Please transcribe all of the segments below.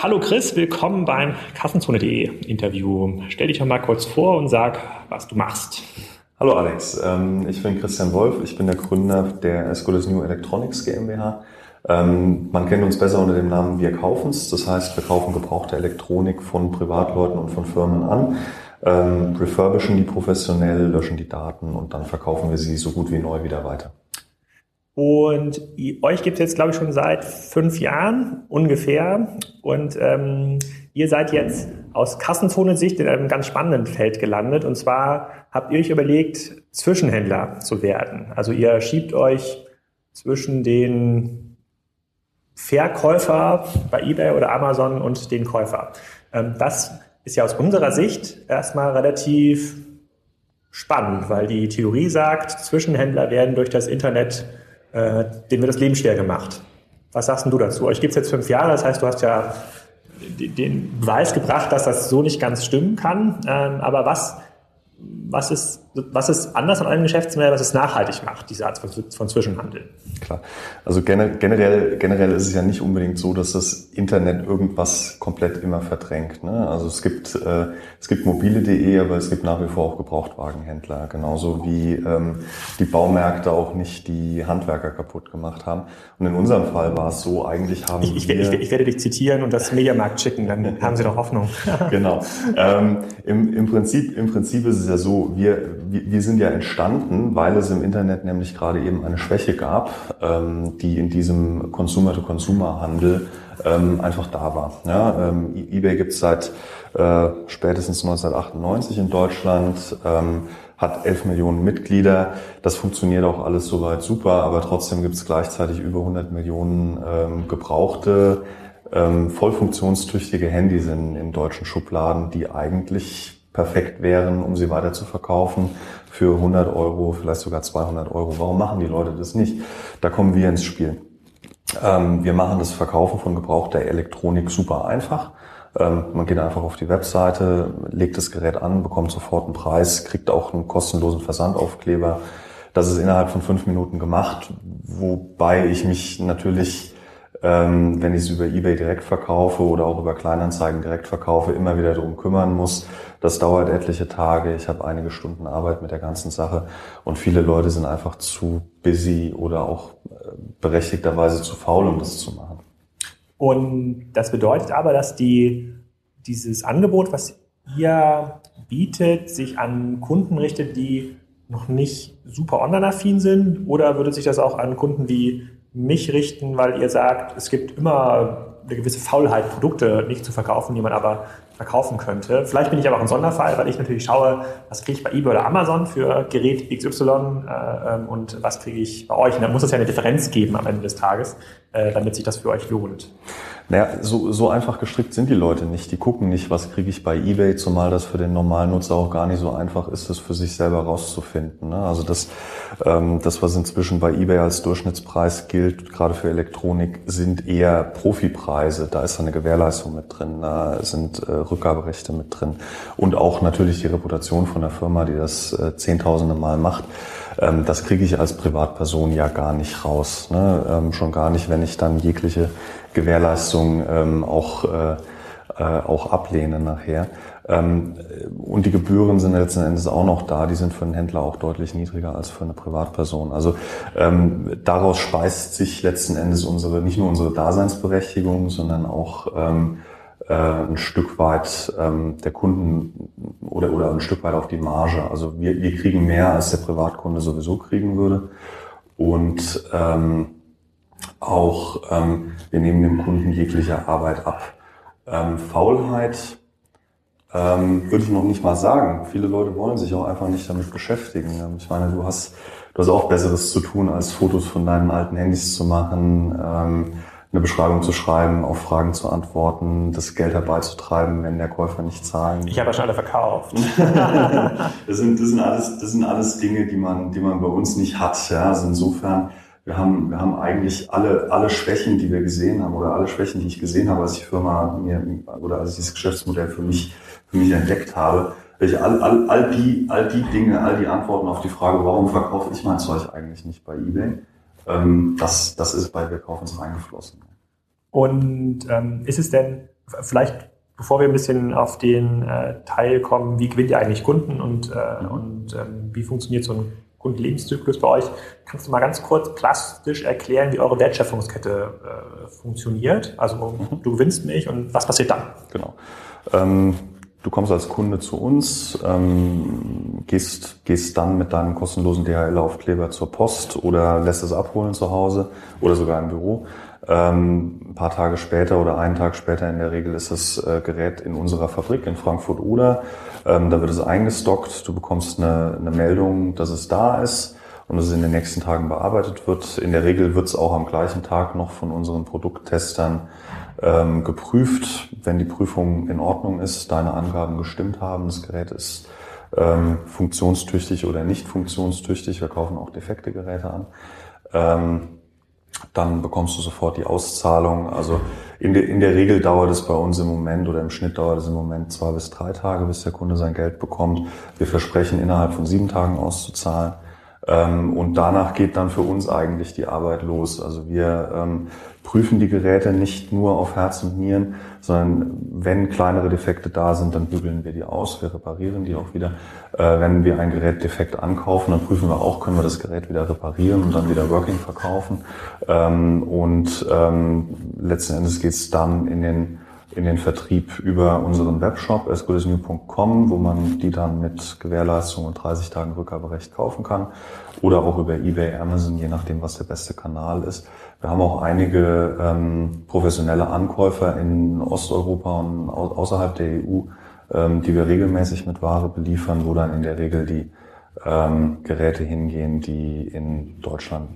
Hallo Chris, willkommen beim Kassenzone.de Interview. Stell dich doch mal kurz vor und sag, was du machst. Hallo Alex, ähm, ich bin Christian Wolf, ich bin der Gründer der Escoles New Electronics GmbH. Ähm, man kennt uns besser unter dem Namen Wir kaufen's, das heißt, wir kaufen gebrauchte Elektronik von Privatleuten und von Firmen an, ähm, refurbischen die professionell, löschen die Daten und dann verkaufen wir sie so gut wie neu wieder weiter. Und euch gibt es jetzt, glaube ich, schon seit fünf Jahren ungefähr. Und ähm, ihr seid jetzt aus Kassenzone-Sicht in einem ganz spannenden Feld gelandet. Und zwar habt ihr euch überlegt, Zwischenhändler zu werden. Also ihr schiebt euch zwischen den Verkäufer bei eBay oder Amazon und den Käufer. Ähm, das ist ja aus unserer Sicht erstmal relativ spannend, weil die Theorie sagt, Zwischenhändler werden durch das Internet äh, denen wird das Leben schwer gemacht. Was sagst du dazu? Euch gibt es jetzt fünf Jahre, das heißt, du hast ja den Beweis gebracht, dass das so nicht ganz stimmen kann. Ähm, aber was was ist, was ist anders an eurem Geschäftsmodell, was es nachhaltig macht, diese Art von, von Zwischenhandel? Klar. Also generell, generell ist es ja nicht unbedingt so, dass das Internet irgendwas komplett immer verdrängt. Ne? Also es gibt, äh, es gibt mobile.de, aber es gibt nach wie vor auch Gebrauchtwagenhändler. Genauso wie ähm, die Baumärkte auch nicht die Handwerker kaputt gemacht haben. Und in unserem Fall war es so, eigentlich haben ich, ich, wir... Ich, ich werde dich zitieren und das Mediamarkt schicken, dann haben Sie doch Hoffnung. genau. Ähm, im, im, Prinzip, Im Prinzip ist es ja so, wir, wir sind ja entstanden, weil es im Internet nämlich gerade eben eine Schwäche gab, ähm, die in diesem Consumer-to-Consumer-Handel ähm, einfach da war. Ja, ähm, eBay gibt es seit äh, spätestens 1998 in Deutschland, ähm, hat 11 Millionen Mitglieder. Das funktioniert auch alles soweit super, aber trotzdem gibt es gleichzeitig über 100 Millionen ähm, gebrauchte, ähm, voll funktionstüchtige Handys in, in deutschen Schubladen, die eigentlich perfekt wären, um sie weiter zu verkaufen für 100 Euro, vielleicht sogar 200 Euro. Warum machen die Leute das nicht? Da kommen wir ins Spiel. Ähm, wir machen das Verkaufen von gebrauchter Elektronik super einfach. Ähm, man geht einfach auf die Webseite, legt das Gerät an, bekommt sofort einen Preis, kriegt auch einen kostenlosen Versandaufkleber. Das ist innerhalb von fünf Minuten gemacht, wobei ich mich natürlich ähm, wenn ich es über eBay direkt verkaufe oder auch über Kleinanzeigen direkt verkaufe, immer wieder darum kümmern muss. Das dauert etliche Tage. Ich habe einige Stunden Arbeit mit der ganzen Sache und viele Leute sind einfach zu busy oder auch äh, berechtigterweise zu faul, um das zu machen. Und das bedeutet aber, dass die, dieses Angebot, was ihr bietet, sich an Kunden richtet, die noch nicht super online-affin sind? Oder würde sich das auch an Kunden wie mich richten, weil ihr sagt, es gibt immer eine gewisse Faulheit, Produkte nicht zu verkaufen, die man aber verkaufen könnte. Vielleicht bin ich aber auch ein Sonderfall, weil ich natürlich schaue, was kriege ich bei eBay oder Amazon für Gerät XY äh, ähm, und was kriege ich bei euch. Und da muss es ja eine Differenz geben am Ende des Tages, äh, damit sich das für euch lohnt. Naja, so, so einfach gestrickt sind die Leute nicht. Die gucken nicht, was kriege ich bei eBay, zumal das für den normalen Nutzer auch gar nicht so einfach ist, das für sich selber rauszufinden. Ne? Also das, ähm, das, was inzwischen bei eBay als Durchschnittspreis gilt, gerade für Elektronik, sind eher Profipreise. Da ist eine Gewährleistung mit drin, da sind äh, Rückgaberechte mit drin und auch natürlich die Reputation von der Firma, die das äh, zehntausende Mal macht. Ähm, das kriege ich als Privatperson ja gar nicht raus. Ne? Ähm, schon gar nicht, wenn ich dann jegliche Gewährleistung ähm, auch, äh, äh, auch ablehne nachher. Ähm, und die Gebühren sind letzten Endes auch noch da. Die sind für einen Händler auch deutlich niedriger als für eine Privatperson. Also ähm, daraus speist sich letzten Endes unsere, nicht nur unsere Daseinsberechtigung, sondern auch ähm, äh, ein Stück weit ähm, der Kunden oder, oder ein Stück weit auf die Marge. Also wir, wir kriegen mehr, als der Privatkunde sowieso kriegen würde. Und ähm, auch ähm, wir nehmen dem Kunden jegliche Arbeit ab. Ähm, Faulheit ähm, würde ich noch nicht mal sagen. Viele Leute wollen sich auch einfach nicht damit beschäftigen. Ähm, ich meine, du hast, du hast auch Besseres zu tun, als Fotos von deinen alten Handys zu machen. Ähm, eine Beschreibung zu schreiben, auf Fragen zu antworten, das Geld herbeizutreiben, wenn der Käufer nicht zahlen. Ich habe ja schon alle verkauft. das, sind, das, sind alles, das sind alles Dinge, die man, die man bei uns nicht hat. Ja? Also insofern, wir haben, wir haben eigentlich alle, alle Schwächen, die wir gesehen haben, oder alle Schwächen, die ich gesehen habe, als die Firma mir, oder als ich dieses Geschäftsmodell für mich, für mich entdeckt habe, welche all, all, all, die, all die Dinge, all die Antworten auf die Frage, warum verkaufe ich mein Zeug eigentlich nicht bei eBay, ähm, das, das ist bei Wir kaufen es reingeflossen. Und ähm, ist es denn vielleicht, bevor wir ein bisschen auf den äh, Teil kommen, wie gewinnt ihr eigentlich Kunden und, äh, mhm. und ähm, wie funktioniert so ein Kundenlebenszyklus bei euch, kannst du mal ganz kurz plastisch erklären, wie eure Wertschöpfungskette äh, funktioniert? Also mhm. du gewinnst mich und was passiert dann? Genau. Ähm Du kommst als Kunde zu uns, ähm, gehst, gehst dann mit deinem kostenlosen DHL-Aufkleber zur Post oder lässt es abholen zu Hause oder sogar im Büro. Ähm, ein paar Tage später oder einen Tag später in der Regel ist das äh, Gerät in unserer Fabrik in Frankfurt oder ähm, da wird es eingestockt. Du bekommst eine, eine Meldung, dass es da ist und dass es in den nächsten Tagen bearbeitet wird. In der Regel wird es auch am gleichen Tag noch von unseren Produkttestern ähm, geprüft. Wenn die Prüfung in Ordnung ist, deine Angaben gestimmt haben, das Gerät ist ähm, funktionstüchtig oder nicht funktionstüchtig, wir kaufen auch defekte Geräte an, ähm, dann bekommst du sofort die Auszahlung. Also in, de, in der Regel dauert es bei uns im Moment oder im Schnitt dauert es im Moment zwei bis drei Tage, bis der Kunde sein Geld bekommt. Wir versprechen innerhalb von sieben Tagen auszuzahlen. Ähm, und danach geht dann für uns eigentlich die Arbeit los. Also wir ähm, prüfen die Geräte nicht nur auf Herz und Nieren, sondern wenn kleinere Defekte da sind, dann bügeln wir die aus, wir reparieren die auch wieder. Äh, wenn wir ein Gerät defekt ankaufen, dann prüfen wir auch, können wir das Gerät wieder reparieren und dann wieder Working verkaufen. Ähm, und ähm, letzten Endes geht es dann in den in den Vertrieb über unseren Webshop asgoodasnew.com, wo man die dann mit Gewährleistung und 30 Tagen Rückgaberecht kaufen kann oder auch über eBay, Amazon, je nachdem, was der beste Kanal ist. Wir haben auch einige ähm, professionelle Ankäufer in Osteuropa und au außerhalb der EU, ähm, die wir regelmäßig mit Ware beliefern, wo dann in der Regel die ähm, Geräte hingehen, die in Deutschland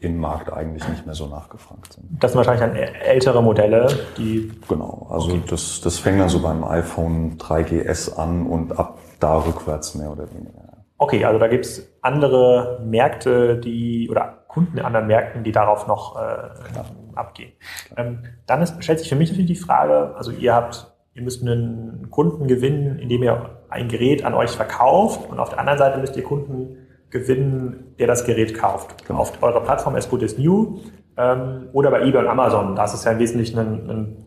im Markt eigentlich nicht mehr so nachgefragt sind. Das sind wahrscheinlich dann ältere Modelle, die. Genau, also okay. das, das fängt dann so beim iPhone 3GS an und ab da rückwärts mehr oder weniger. Okay, also da gibt es andere Märkte, die oder Kunden in anderen Märkten, die darauf noch äh, abgehen. Ähm, dann ist, stellt sich für mich natürlich die Frage, also ihr habt, ihr müsst einen Kunden gewinnen, indem ihr ein Gerät an euch verkauft und auf der anderen Seite müsst ihr Kunden gewinnen, der das Gerät kauft. Genau. Auf eurer Plattform as good as new ähm, oder bei eBay und Amazon. Das ist ja im Wesentlichen ein, ein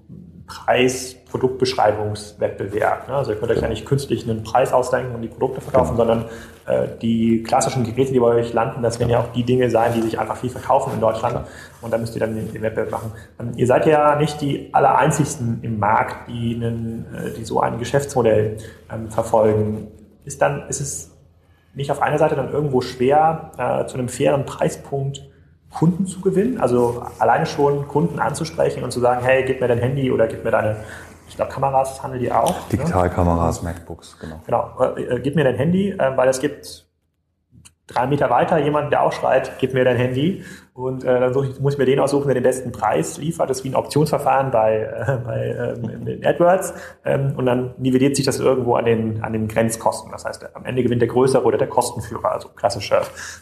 Preis-Produktbeschreibungswettbewerb. Ne? Also ihr könnt euch ja nicht künstlich einen Preis ausdenken und die Produkte verkaufen, genau. sondern äh, die klassischen Geräte, die bei euch landen, das werden ja. ja auch die Dinge sein, die sich einfach viel verkaufen in Deutschland. Ja. Und da müsst ihr dann den, den Wettbewerb machen. Ähm, ihr seid ja nicht die allereinzigsten im Markt, die, einen, äh, die so ein Geschäftsmodell ähm, verfolgen. Ist dann, ist es nicht auf einer Seite dann irgendwo schwer, äh, zu einem fairen Preispunkt Kunden zu gewinnen? Also alleine schon Kunden anzusprechen und zu sagen, hey, gib mir dein Handy oder gib mir deine, ich glaube, Kameras handeln die auch. Ne? Digitalkameras, ne? MacBooks, genau. Genau, äh, äh, gib mir dein Handy, äh, weil es gibt drei Meter weiter jemand, der auch schreit, gib mir dein Handy. Und äh, dann ich, muss ich mir den aussuchen, der den besten Preis liefert. Das ist wie ein Optionsverfahren bei, äh, bei ähm, AdWords. Ähm, und dann nivelliert sich das irgendwo an den, an den Grenzkosten. Das heißt, am Ende gewinnt der Größere oder der Kostenführer, also klassische,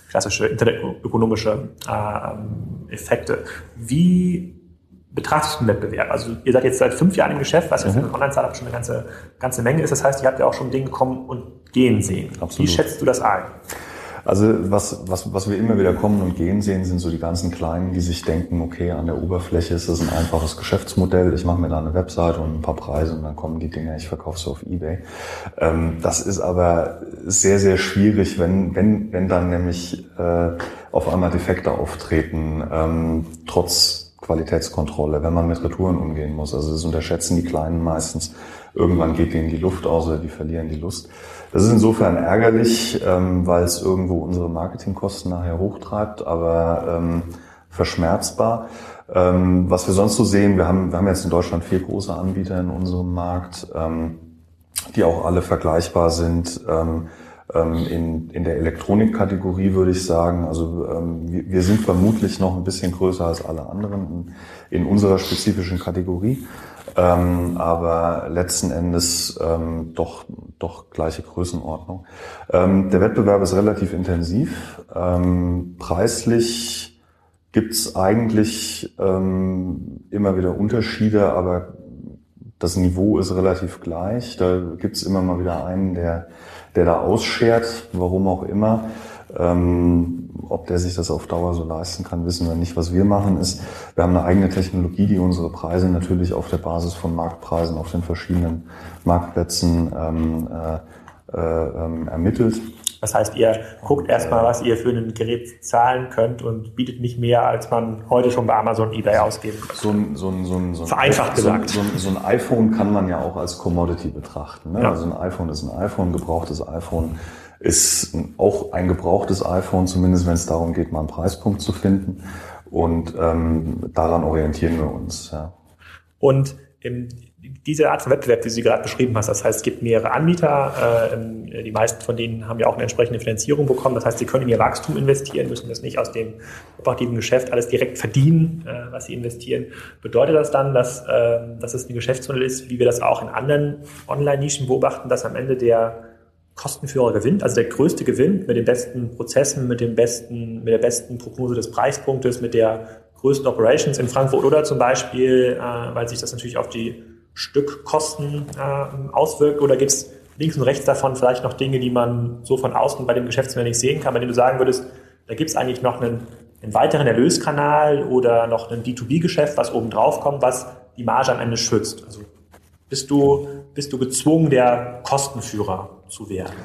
klassische internetökonomische äh, Effekte. Wie betrachtest du den Wettbewerb? Also ihr seid jetzt seit fünf Jahren im Geschäft, was ja für ein Online-Startup schon eine ganze, ganze Menge ist. Das heißt, ihr habt ja auch schon Dinge kommen und gehen sehen. Absolut. Wie schätzt du das ein? Also was, was, was wir immer wieder kommen und gehen sehen, sind so die ganzen Kleinen, die sich denken, okay, an der Oberfläche ist das ein einfaches Geschäftsmodell, ich mache mir da eine Webseite und ein paar Preise und dann kommen die Dinge, ich verkaufe sie auf Ebay. Ähm, das ist aber sehr, sehr schwierig, wenn, wenn, wenn dann nämlich äh, auf einmal Defekte auftreten, ähm, trotz Qualitätskontrolle, wenn man mit Retouren umgehen muss. Also das unterschätzen die Kleinen meistens. Irgendwann geht denen die Luft aus oder die verlieren die Lust. Das ist insofern ärgerlich, ähm, weil es irgendwo unsere Marketingkosten nachher hochtreibt, aber ähm, verschmerzbar. Ähm, was wir sonst so sehen, wir haben, wir haben jetzt in Deutschland vier große Anbieter in unserem Markt, ähm, die auch alle vergleichbar sind. Ähm, ähm, in, in der Elektronikkategorie würde ich sagen, also ähm, wir, wir sind vermutlich noch ein bisschen größer als alle anderen in, in unserer spezifischen Kategorie ähm, aber letzten Endes ähm, doch, doch gleiche Größenordnung. Ähm, der Wettbewerb ist relativ intensiv. Ähm, preislich gibt's eigentlich ähm, immer wieder Unterschiede, aber das Niveau ist relativ gleich. Da gibt's immer mal wieder einen, der, der da ausschert, warum auch immer. Ähm, ob der sich das auf Dauer so leisten kann, wissen wir nicht. Was wir machen ist, wir haben eine eigene Technologie, die unsere Preise natürlich auf der Basis von Marktpreisen auf den verschiedenen Marktplätzen ähm, äh, äh, ähm, ermittelt. Das heißt, ihr guckt erstmal, was ihr für ein Gerät zahlen könnt und bietet nicht mehr, als man heute schon bei Amazon, eBay ausgeben kann. So ein, so ein, so ein, so ein Vereinfacht gesagt. So, ein, so ein iPhone kann man ja auch als Commodity betrachten. Ne? Ja. Also ein iPhone ist ein iPhone, gebrauchtes iPhone ist auch ein gebrauchtes iPhone, zumindest wenn es darum geht, mal einen Preispunkt zu finden. Und ähm, daran orientieren wir uns. Ja. Und ähm, diese Art von Wettbewerb, wie du sie gerade beschrieben hast, das heißt, es gibt mehrere Anbieter, äh, die meisten von denen haben ja auch eine entsprechende Finanzierung bekommen. Das heißt, sie können in ihr Wachstum investieren, müssen das nicht aus dem operativen Geschäft alles direkt verdienen, äh, was sie investieren. Bedeutet das dann, dass, äh, dass es ein Geschäftsmodell ist, wie wir das auch in anderen Online-Nischen beobachten, dass am Ende der Kostenführer gewinnt, also der größte Gewinn mit den besten Prozessen, mit dem besten, mit der besten Prognose des Preispunktes, mit der größten Operations in Frankfurt oder zum Beispiel, äh, weil sich das natürlich auf die Stückkosten äh, auswirkt? Oder gibt es links und rechts davon vielleicht noch Dinge, die man so von außen bei dem Geschäftsmodell nicht sehen kann, bei denen du sagen würdest, da gibt es eigentlich noch einen, einen weiteren Erlöskanal oder noch ein B2B-Geschäft, was oben drauf kommt, was die Marge am Ende schützt? Also bist du, bist du gezwungen, der Kostenführer zu werden?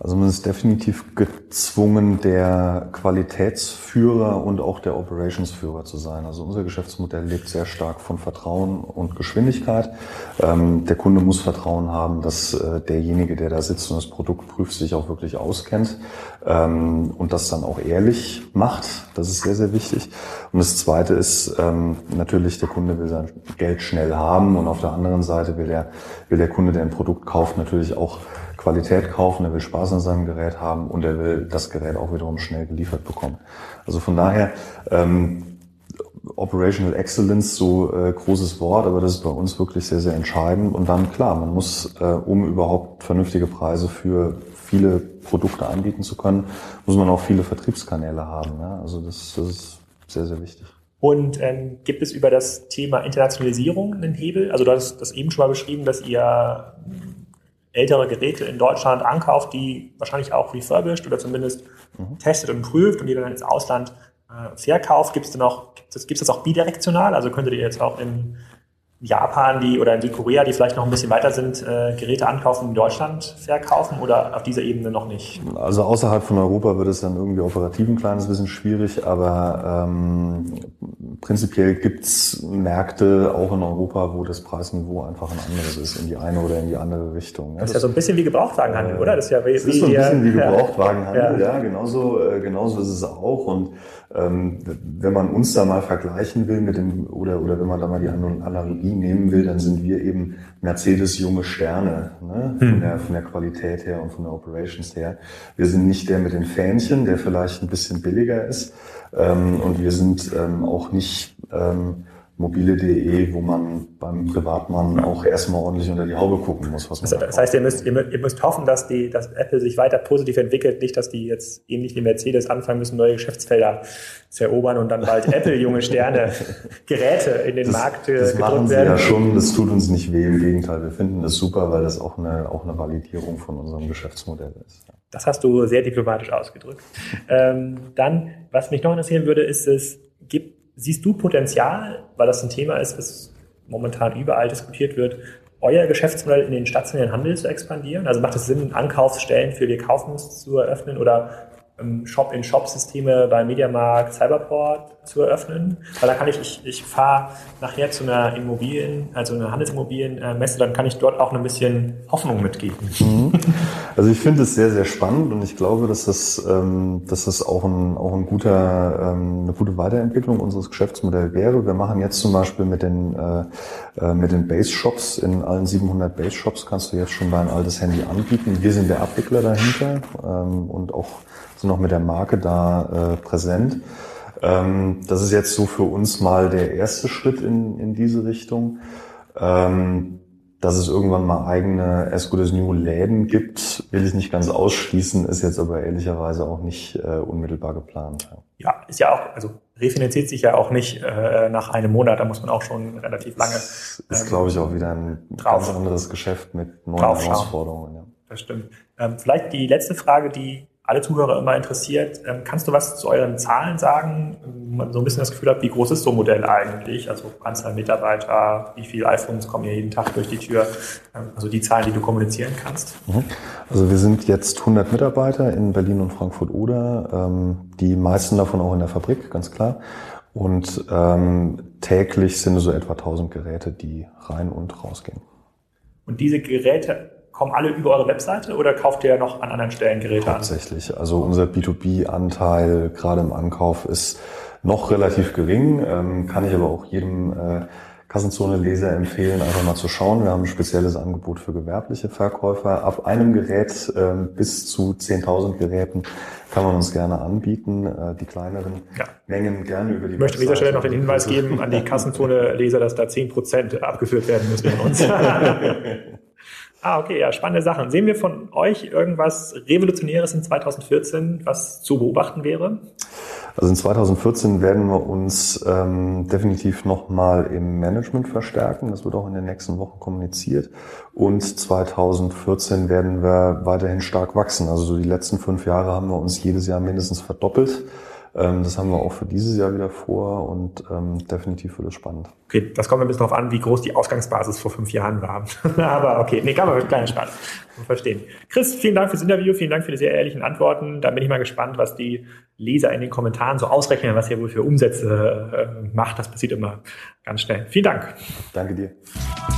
Also man ist definitiv gezwungen, der Qualitätsführer und auch der Operationsführer zu sein. Also unser Geschäftsmodell lebt sehr stark von Vertrauen und Geschwindigkeit. Ähm, der Kunde muss Vertrauen haben, dass äh, derjenige, der da sitzt und das Produkt prüft, sich auch wirklich auskennt ähm, und das dann auch ehrlich macht. Das ist sehr, sehr wichtig. Und das Zweite ist ähm, natürlich, der Kunde will sein Geld schnell haben und auf der anderen Seite will der, will der Kunde, der ein Produkt kauft, natürlich auch Qualität kaufen, er will Spaß an seinem Gerät haben und er will das Gerät auch wiederum schnell geliefert bekommen. Also von daher, ähm, Operational Excellence, so äh, großes Wort, aber das ist bei uns wirklich sehr, sehr entscheidend. Und dann klar, man muss, äh, um überhaupt vernünftige Preise für viele Produkte anbieten zu können, muss man auch viele Vertriebskanäle haben. Ja? Also das, das ist sehr, sehr wichtig. Und ähm, gibt es über das Thema Internationalisierung einen Hebel? Also du hast das eben schon mal beschrieben, dass ihr ältere Geräte in Deutschland ankauft, die wahrscheinlich auch refurbished oder zumindest mhm. testet und prüft und die dann ins Ausland äh, verkauft. Gibt es auch, es, gibt es das auch bidirektional? Also könntet ihr jetzt auch in Japan die oder in Südkorea, die vielleicht noch ein bisschen weiter sind, äh, Geräte ankaufen in Deutschland verkaufen oder auf dieser Ebene noch nicht? Also außerhalb von Europa wird es dann irgendwie operativ ein kleines bisschen schwierig, aber ähm, prinzipiell gibt's Märkte auch in Europa, wo das Preisniveau einfach ein anderes ist, in die eine oder in die andere Richtung. Ja, das, ist ja so ein bisschen wie Gebrauchtwagenhandel, äh, oder? Das ist ja wie, das ist so ein bisschen wie Gebrauchtwagenhandel, ja, ja genauso, äh, genauso ist es auch und wenn man uns da mal vergleichen will mit dem, oder, oder wenn man da mal die Analogie nehmen will, dann sind wir eben Mercedes junge Sterne, ne? von, hm. der, von der Qualität her und von der Operations her. Wir sind nicht der mit den Fähnchen, der vielleicht ein bisschen billiger ist, ähm, und wir sind ähm, auch nicht, ähm, mobile.de, wo man beim Privatmann auch erstmal ordentlich unter die Haube gucken muss. Was man das, das heißt, ihr müsst, ihr müsst hoffen, dass, die, dass Apple sich weiter positiv entwickelt, nicht, dass die jetzt ähnlich wie Mercedes anfangen müssen, neue Geschäftsfelder zu erobern und dann bald Apple junge Sterne Geräte in den das, Markt äh, das gedrückt machen sie werden. ja schon, das tut uns nicht weh, im Gegenteil, wir finden das super, weil das auch eine, auch eine Validierung von unserem Geschäftsmodell ist. Das hast du sehr diplomatisch ausgedrückt. ähm, dann, was mich noch interessieren würde, ist es, gibt Siehst du Potenzial, weil das ein Thema ist, das momentan überall diskutiert wird, euer Geschäftsmodell in den stationären Handel zu expandieren? Also macht es Sinn, Ankaufsstellen für die Kaufens zu eröffnen oder Shop-in-Shop-Systeme bei Mediamarkt, Cyberport zu eröffnen. Weil da kann ich, ich, ich fahre nachher zu einer Immobilien, also einer Handelsimmobilienmesse, dann kann ich dort auch ein bisschen Hoffnung mitgeben. Mhm. Also ich finde es sehr, sehr spannend und ich glaube, dass das, ähm, dass das auch, ein, auch ein guter, ähm, eine gute Weiterentwicklung unseres Geschäftsmodells wäre. Wir machen jetzt zum Beispiel mit den, äh, äh mit den Base-Shops, in allen 700 Base-Shops kannst du jetzt schon dein altes Handy anbieten. Wir sind der Abwickler dahinter ähm, und auch sind auch mit der Marke da äh, präsent. Ähm, das ist jetzt so für uns mal der erste Schritt in, in diese Richtung. Ähm, dass es irgendwann mal eigene As Good as New Läden gibt, will ich nicht ganz ausschließen, ist jetzt aber ehrlicherweise auch nicht äh, unmittelbar geplant. Ja. ist ja auch, also refinanziert sich ja auch nicht äh, nach einem Monat, da muss man auch schon relativ lange. Das ist, ähm, glaube ich, auch wieder ein drauf, ganz anderes Geschäft mit neuen Herausforderungen. Ja. Das stimmt. Ähm, vielleicht die letzte Frage, die alle Zuhörer immer interessiert. Ähm, kannst du was zu euren Zahlen sagen? Man so ein bisschen das Gefühl hat, wie groß ist so ein Modell eigentlich? Also Anzahl Mitarbeiter, wie viele iPhones kommen hier jeden Tag durch die Tür? Ähm, also die Zahlen, die du kommunizieren kannst. Mhm. Also wir sind jetzt 100 Mitarbeiter in Berlin und Frankfurt-Oder. Ähm, die meisten davon auch in der Fabrik, ganz klar. Und täglich sind es so etwa 1000 Geräte, die rein und rausgehen. Und diese Geräte kommen alle über eure Webseite oder kauft ihr noch an anderen Stellen Geräte Tatsächlich. an? Also unser B2B-Anteil gerade im Ankauf ist noch relativ gering, ähm, kann ich aber auch jedem äh, Kassenzone-Leser empfehlen, einfach mal zu schauen. Wir haben ein spezielles Angebot für gewerbliche Verkäufer. Ab einem Gerät äh, bis zu 10.000 Geräten kann man uns gerne anbieten. Äh, die kleineren ja. Mengen gerne über die Ich möchte an dieser Stelle noch den Hinweis geben an die Kassenzone-Leser, dass da 10% abgeführt werden müssen von uns. Ah, okay, ja, spannende Sachen. Sehen wir von euch irgendwas Revolutionäres in 2014, was zu beobachten wäre? Also in 2014 werden wir uns ähm, definitiv nochmal im Management verstärken. Das wird auch in den nächsten Wochen kommuniziert. Und 2014 werden wir weiterhin stark wachsen. Also so die letzten fünf Jahre haben wir uns jedes Jahr mindestens verdoppelt. Ähm, das haben wir auch für dieses Jahr wieder vor und ähm, definitiv wird es spannend. Okay, das kommt ein bisschen darauf an, wie groß die Ausgangsbasis vor fünf Jahren war. Aber okay, nee, kann man mit kleiner Spaß verstehen. Chris, vielen Dank fürs Interview, vielen Dank für die sehr ehrlichen Antworten. Da bin ich mal gespannt, was die Leser in den Kommentaren so ausrechnen, was ihr wohl für Umsätze äh, macht. Das passiert immer ganz schnell. Vielen Dank. Danke dir.